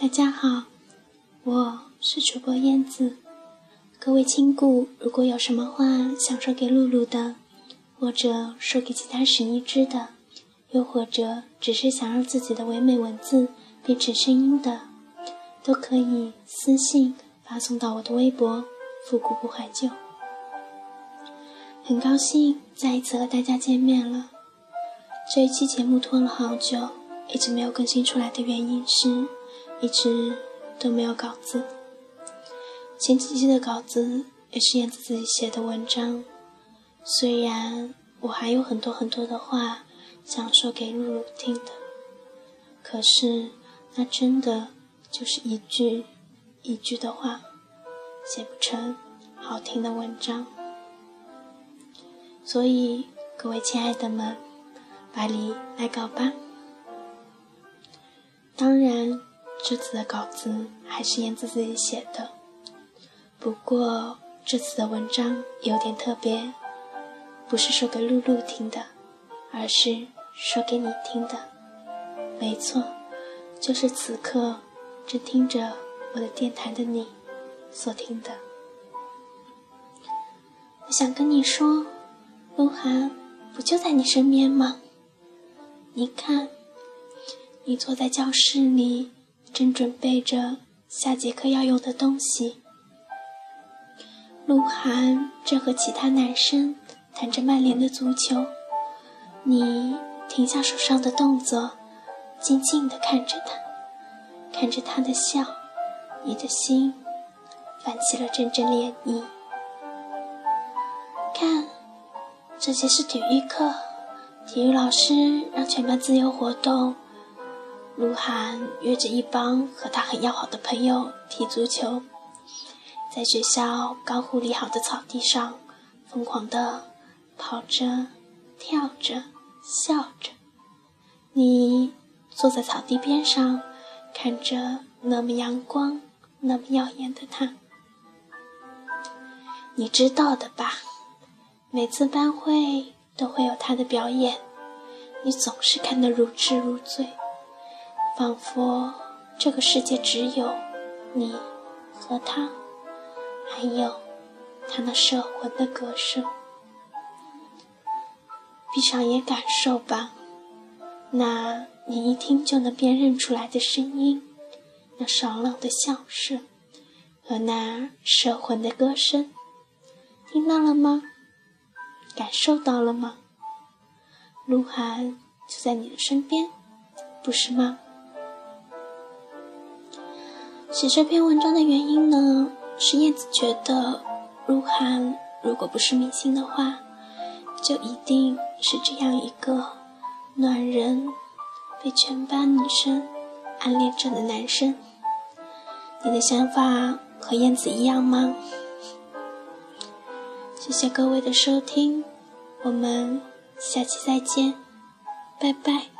大家好，我是主播燕子。各位亲故，如果有什么话想说给露露的，或者说给其他史妮知的，又或者只是想让自己的唯美文字变成声音的，都可以私信发送到我的微博“复古不怀旧”。很高兴再一次和大家见面了。这一期节目拖了好久，一直没有更新出来的原因是，一直都没有稿子。前几期的稿子也是燕子自己写的文章，虽然我还有很多很多的话想说给露露听的，可是那真的就是一句一句的话，写不成好听的文章。所以各位亲爱的们，百里来稿吧。当然，这次的稿子还是燕子自己写的。不过这次的文章有点特别，不是说给露露听的，而是说给你听的。没错，就是此刻正听着我的电台的你所听的。我想跟你说，鹿晗不就在你身边吗？你看，你坐在教室里，正准备着下节课要用的东西。鹿晗正和其他男生谈着曼联的足球，你停下手上的动作，静静地看着他，看着他的笑，你的心泛起了阵阵涟漪。看，这节是体育课，体育老师让全班自由活动，鹿晗约着一帮和他很要好的朋友踢足球。在学校刚护理好的草地上，疯狂地跑着、跳着、笑着。你坐在草地边上，看着那么阳光、那么耀眼的他。你知道的吧？每次班会都会有他的表演，你总是看得如痴如醉，仿佛这个世界只有你和他。还有，他那摄魂的歌声。闭上眼感受吧，那你一听就能辨认出来的声音，那爽朗的笑声和那摄魂的歌声，听到了吗？感受到了吗？鹿晗就在你的身边，不是吗？写这篇文章的原因呢？是燕子觉得，鹿晗如果不是明星的话，就一定是这样一个暖人，被全班女生暗恋着的男生。你的想法和燕子一样吗？谢谢各位的收听，我们下期再见，拜拜。